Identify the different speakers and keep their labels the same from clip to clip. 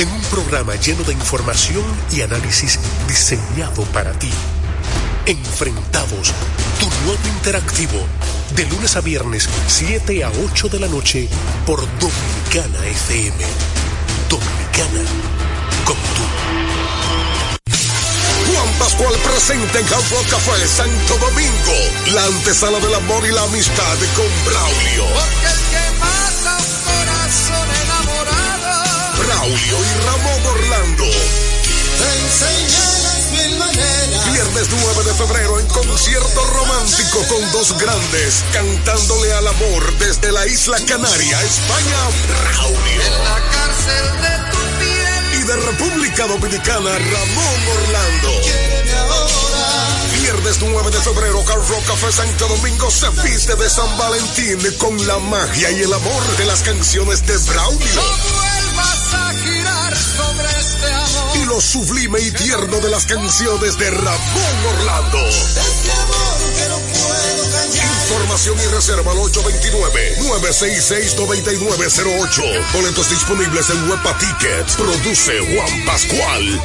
Speaker 1: en un programa lleno de información y análisis diseñado para ti. Enfrentados, tu nuevo interactivo, de lunes a viernes, 7 a 8 de la noche, por Dominicana FM. Dominicana, como tú.
Speaker 2: Juan Pascual presente en Campo Café Santo Domingo, la antesala del amor y la amistad con Braulio. Braulio y Ramón Orlando.
Speaker 3: Te enseña las mil maneras.
Speaker 2: Viernes 9 de febrero en concierto romántico con dos grandes, cantándole al amor desde la isla Canaria, España, Braulio.
Speaker 3: En la cárcel de tu piel.
Speaker 2: Y de República Dominicana, Ramón Orlando. Viernes 9 de febrero, Car Rock Café Santo Domingo se viste de San Valentín con la magia y el amor de las canciones de Braulio. Y lo sublime y tierno de las canciones de Ramón Orlando.
Speaker 3: Este amor que no puedo callar.
Speaker 2: Información y reserva al 829-966-9908. Boletos disponibles en Huepa Tickets. Produce Juan Pascual.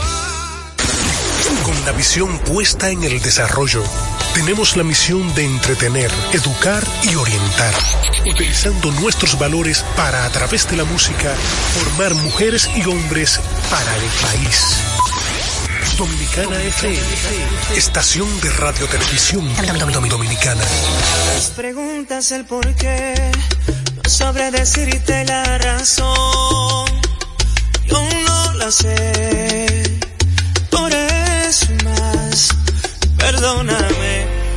Speaker 1: Con la visión puesta en el desarrollo, tenemos la misión de entretener, educar y orientar, utilizando nuestros valores para, a través de la música, formar mujeres y hombres para el país. Dominicana FM, estación de radio televisión dominicana.
Speaker 4: Las preguntas el por qué, no sabré decirte la razón. Yo no la sé, por eso más. Perdóname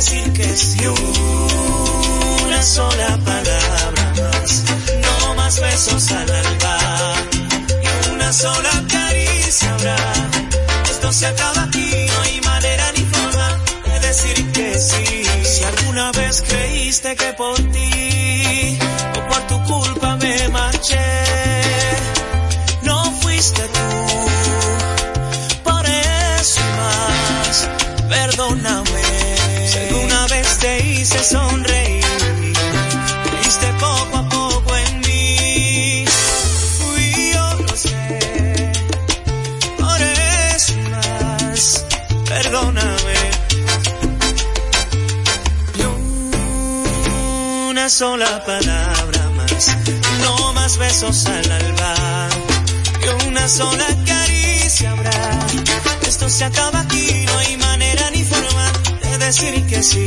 Speaker 4: decir que sí. Una sola palabra más, no más besos al alba, ni una sola caricia habrá. Esto se acaba aquí, no hay manera ni forma de decir que sí. Si alguna vez creíste que por ti o por tu culpa me marché, no fuiste tú. Hice sonreír, creíste poco a poco en mí. Fui yo, lo sé. Por eso y más, perdóname. Ni una sola palabra más, no más besos al alba, y una sola caricia habrá. Esto se acaba aquí, no hay manera ni forma de decir que sí.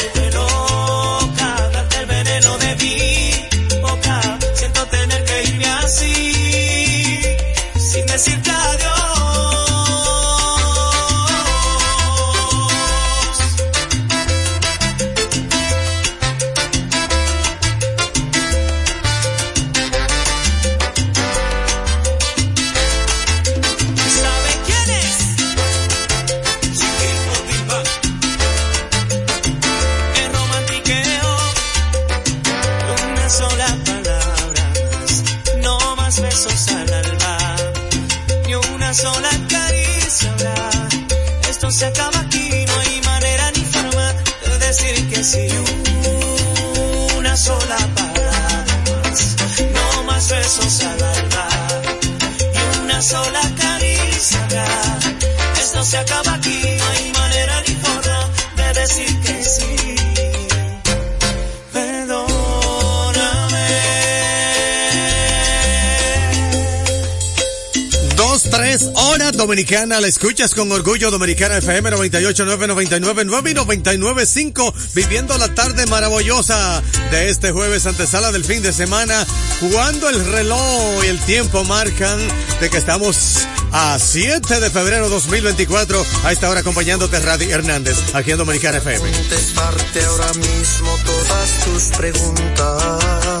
Speaker 4: ni una sola caricia. Esto se acaba aquí, no hay manera ni forma de decir que sí. Una sola palabra. No más besos al alba y una sola caricia habrá. Esto se acaba aquí, no hay manera ni forma de decir
Speaker 5: Es hora dominicana, la escuchas con orgullo Dominicana FM 98.999.9 y 99.5, viviendo la tarde maravillosa de este jueves antesala del fin de semana, cuando el reloj y el tiempo marcan de que estamos a 7 de febrero 2024, a esta hora acompañándote Radi Hernández, aquí en Dominicana FM.
Speaker 6: Ahora mismo todas tus preguntas,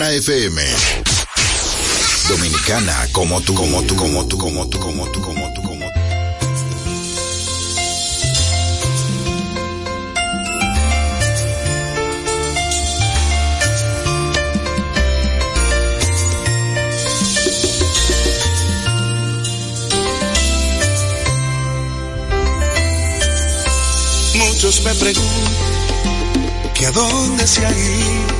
Speaker 7: Dominicana FM.
Speaker 2: Dominicana como tú, como tú, como tú, como tú, como tú, como tú, como tú.
Speaker 8: Muchos me preguntan que a dónde se ha ido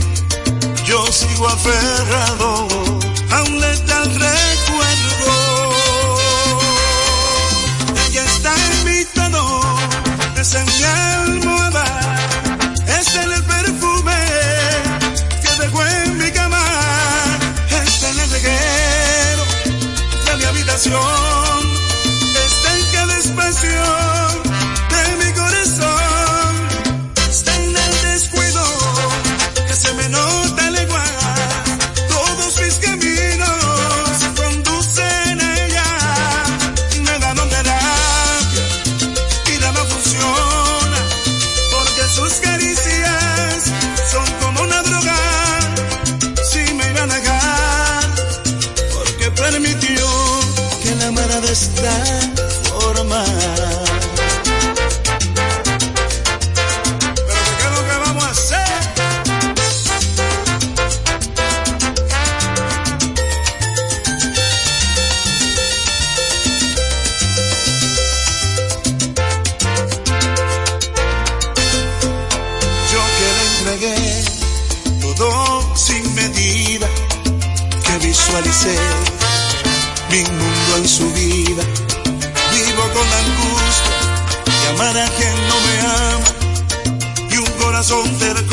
Speaker 8: yo sigo aferrado a un letal recuerdo. Ella está en mi tono, es en mi almohada, para quien no me ama y un corazón cercano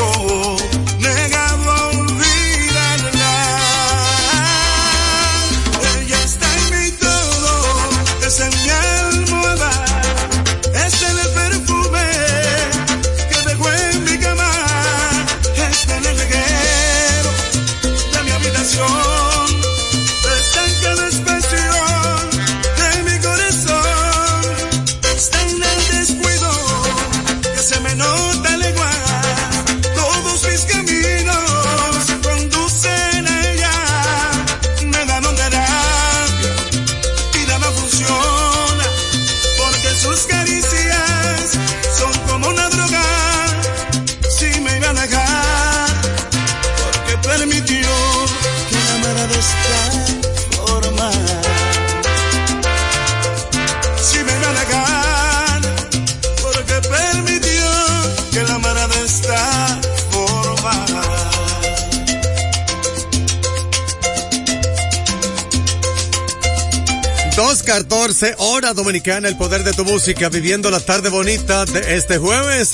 Speaker 5: hora dominicana, el poder de tu música, viviendo la tarde bonita de este jueves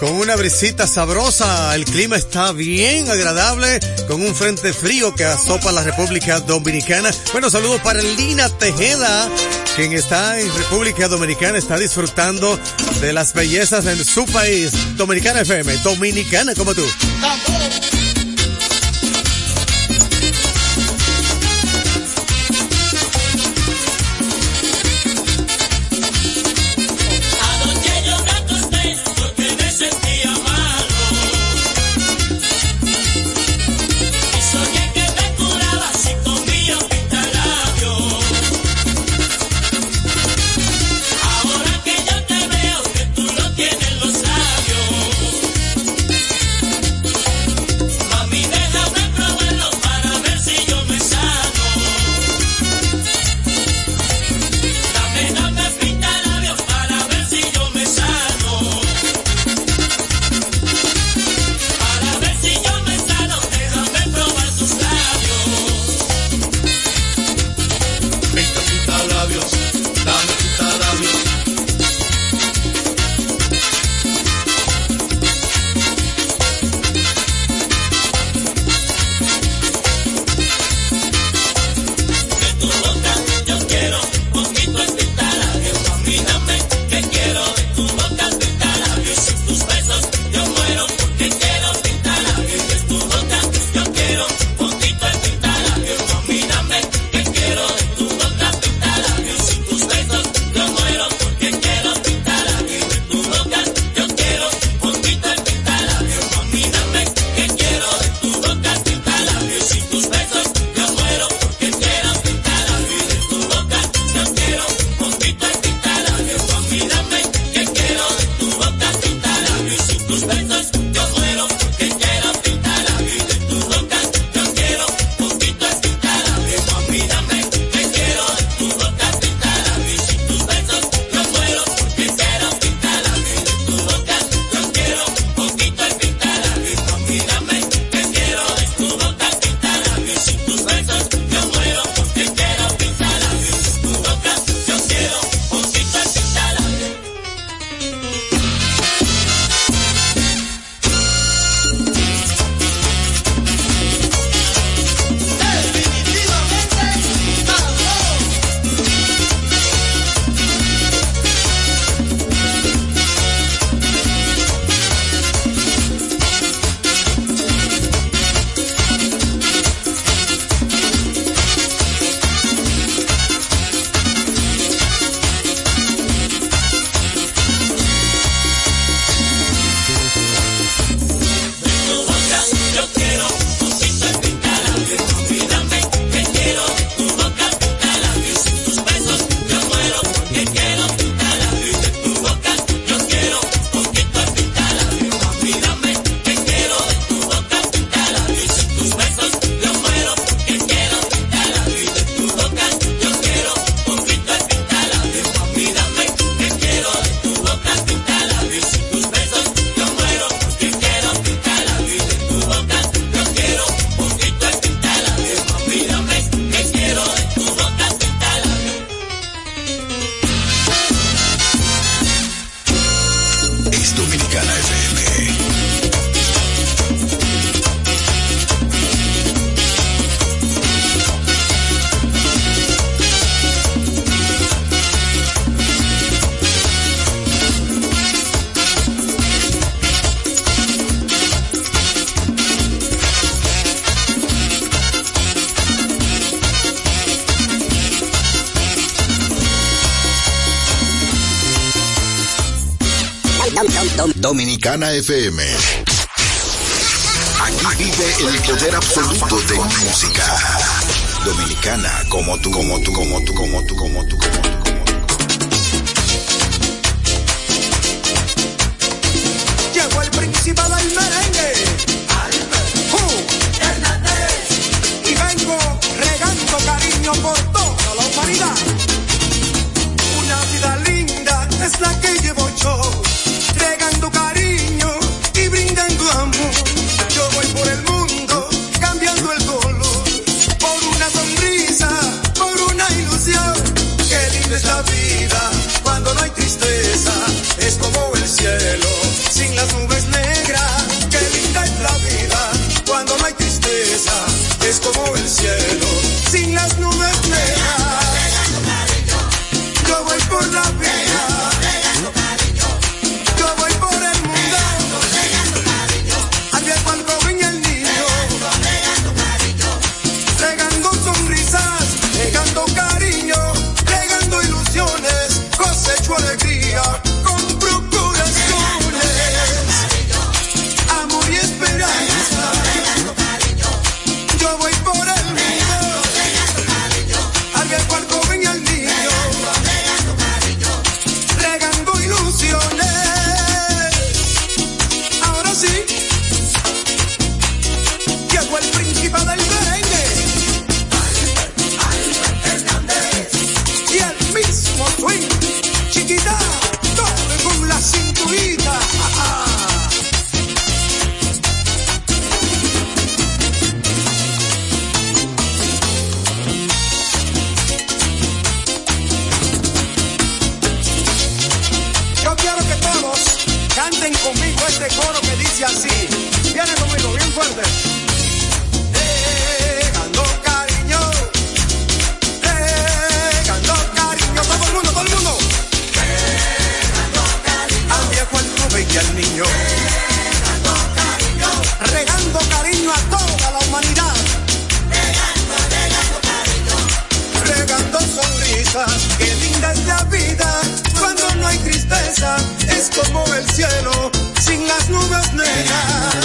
Speaker 5: con una brisita sabrosa. El clima está bien agradable con un frente frío que asopa la República Dominicana. Bueno, saludos para Lina Tejeda, quien está en República Dominicana, está disfrutando de las bellezas en su país. Dominicana FM, dominicana como tú.
Speaker 9: Dominicana FM. Aquí vive el poder absoluto de música. Dominicana como tú, como tú, como tú, como tú, como tú, como tú.
Speaker 10: Llegó el príncipe del merengue. Y vengo regando cariño por toda la humanidad. Una vida linda es la que llevo es como el cielo niño. Regando cariño a toda la humanidad. regando sonrisas. Qué linda es la vida cuando no hay tristeza. Es como el cielo sin las nubes negras.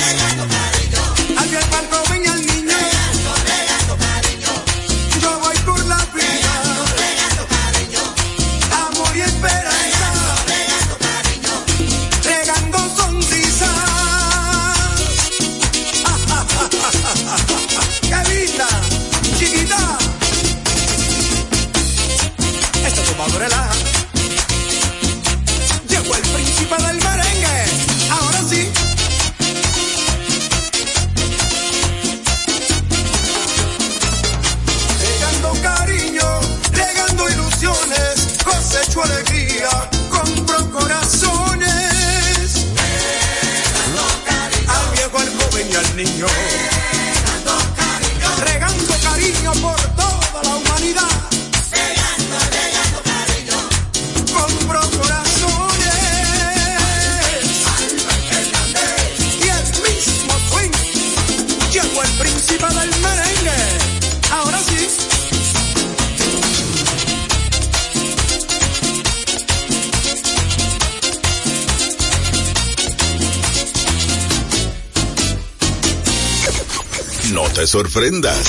Speaker 9: Sorprendas.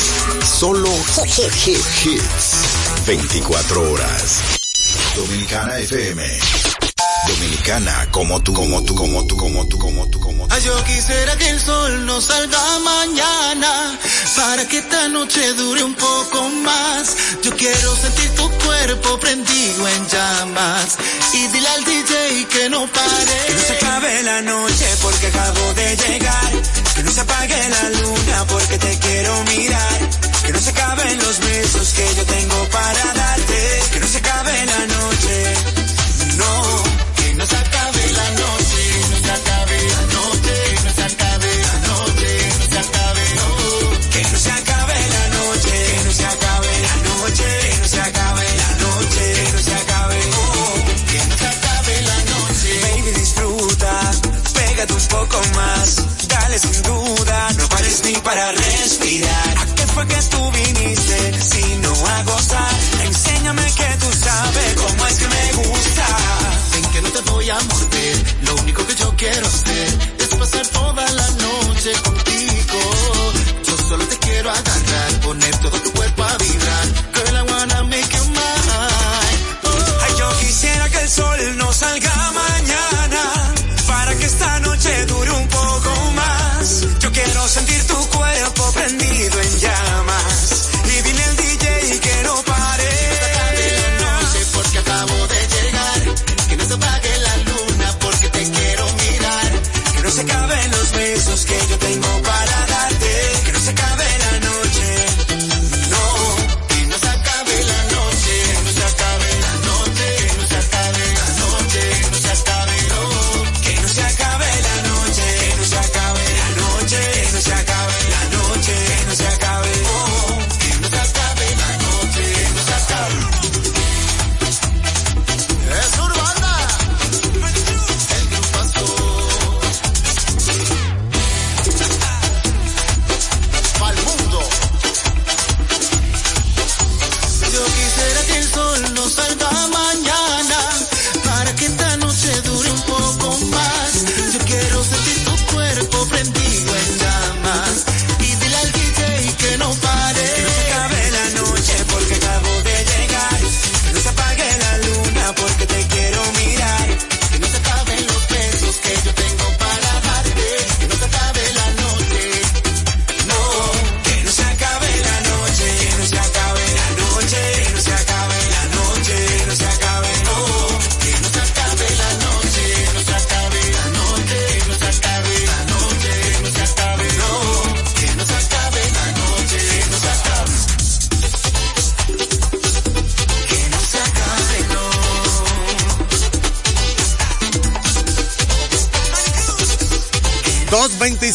Speaker 9: Solo hits. 24 horas. Dominicana FM. Dominicana como tú, como tú, como tú, como tú, como tú, como tú.
Speaker 11: Ay, yo quisiera que el sol no salga mañana para que esta noche dure un poco más. Yo quiero sentir tu cuerpo prendido en llamas y dile al DJ que no pare.
Speaker 12: Que no se acabe la noche porque acabo de llegar. No se apague la luna porque te quiero mirar. Que no se acaben los besos que yo tengo para darte. Que no se acabe la noche. No,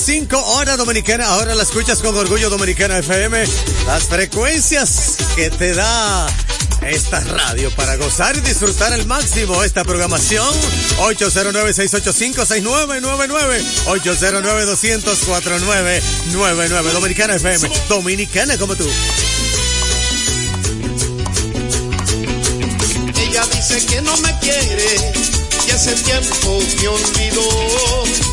Speaker 5: 25 horas dominicana. Ahora la escuchas con orgullo dominicana FM. Las frecuencias que te da esta radio para gozar y disfrutar al máximo esta programación. 809-685-6999. 809-200-4999. Dominicana FM. Dominicana como tú.
Speaker 6: Ella dice que no me quiere y hace tiempo me olvidó.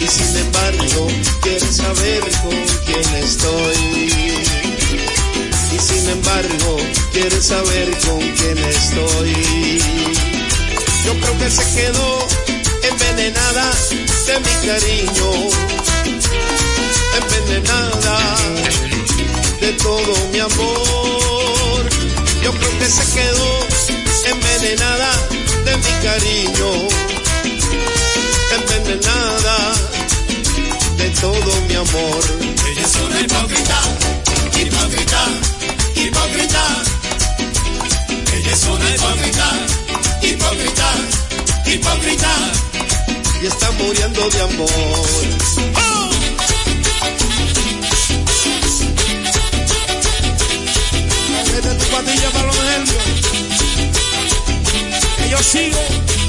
Speaker 6: y sin embargo quiere saber con quién estoy. Y sin embargo quiere saber con quién estoy. Yo creo que se quedó envenenada de mi cariño, envenenada de todo mi amor. Yo creo que se quedó envenenada de mi cariño envenenada todo mi amor.
Speaker 13: Ella es una hipócrita, hipócrita, hipócrita. Ella es una hipócrita, hipócrita, hipócrita.
Speaker 6: Y está muriendo de amor. ¡Oh! Vete tu patilla para los nervios. Que yo sigo.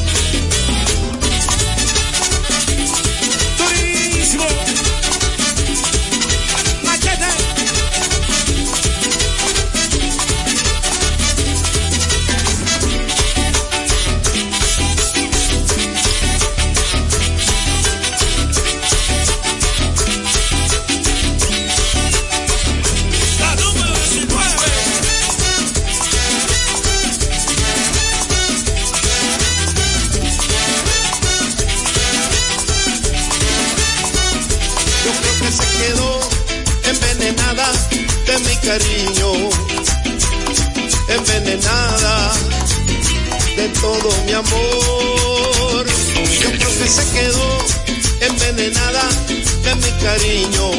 Speaker 6: Cariño,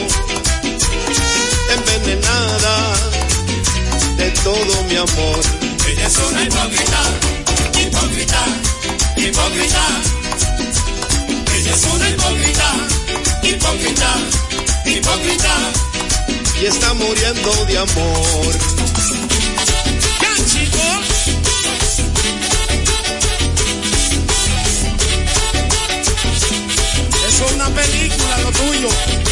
Speaker 6: envenenada de todo mi amor.
Speaker 13: Ella es una hipócrita, hipócrita, hipócrita. Ella es una hipócrita, hipócrita, hipócrita
Speaker 6: y está muriendo de amor.
Speaker 13: ¡Ya, chicos!
Speaker 6: Película, lo tuyo.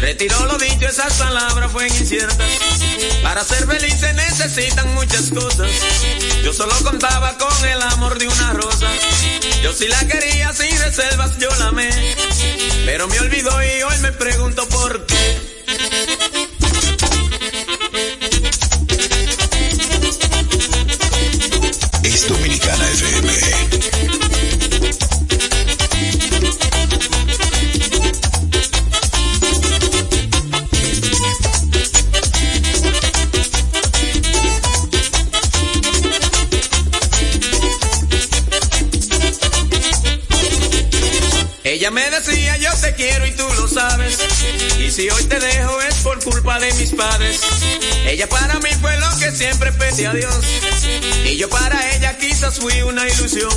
Speaker 14: Retiró lo dicho, esas palabras fueron inciertas. Para ser feliz se necesitan muchas cosas. Yo solo contaba con el amor de una rosa. Yo sí la quería sin reservas, yo la amé. Pero me olvidó y hoy me pregunto por qué.
Speaker 4: Ella me decía yo te quiero y tú lo sabes. Y si hoy te dejo es por culpa de mis padres. Ella para mí fue lo que siempre pedí a Dios. Y yo para ella quizás fui una ilusión.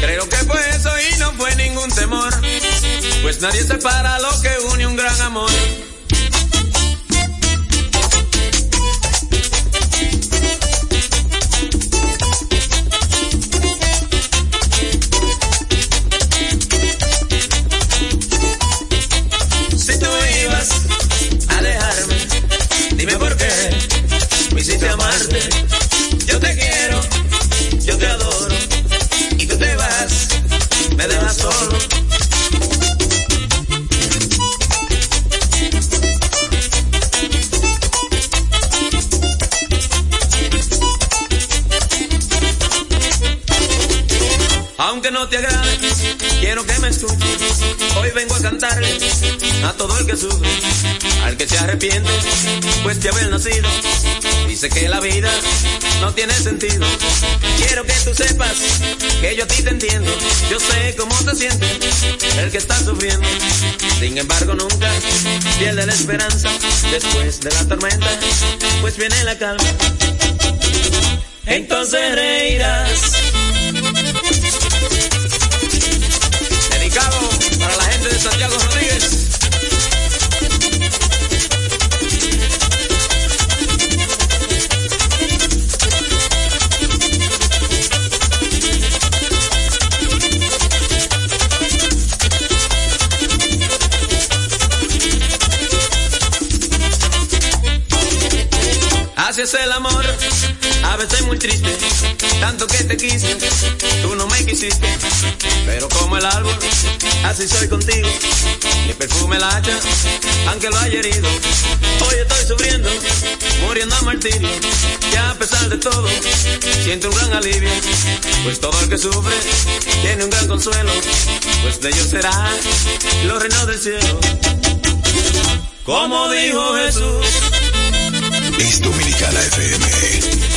Speaker 4: Creo que fue eso y no fue ningún temor. Pues nadie separa lo que une un gran amor. Te vengo a cantarle a todo el que sufre, al que se arrepiente, pues de haber nacido. Dice que la vida no tiene sentido. Quiero que tú sepas que yo a ti te entiendo. Yo sé cómo te sientes, el que está sufriendo. Sin embargo, nunca pierde la esperanza. Después de la tormenta, pues viene la calma. Entonces reirás Santiago Rodríguez. Así el amor, a veces muy triste, tanto que te quise, tú no me quisiste, pero como el árbol así soy contigo. Mi perfume la hacha, aunque lo haya herido. Hoy estoy sufriendo, muriendo a martirio. Ya a pesar de todo, siento un gran alivio. Pues todo el que sufre tiene un gran consuelo. Pues de ellos será los reinos del cielo. Como dijo Jesús.
Speaker 9: Es Dominicana FM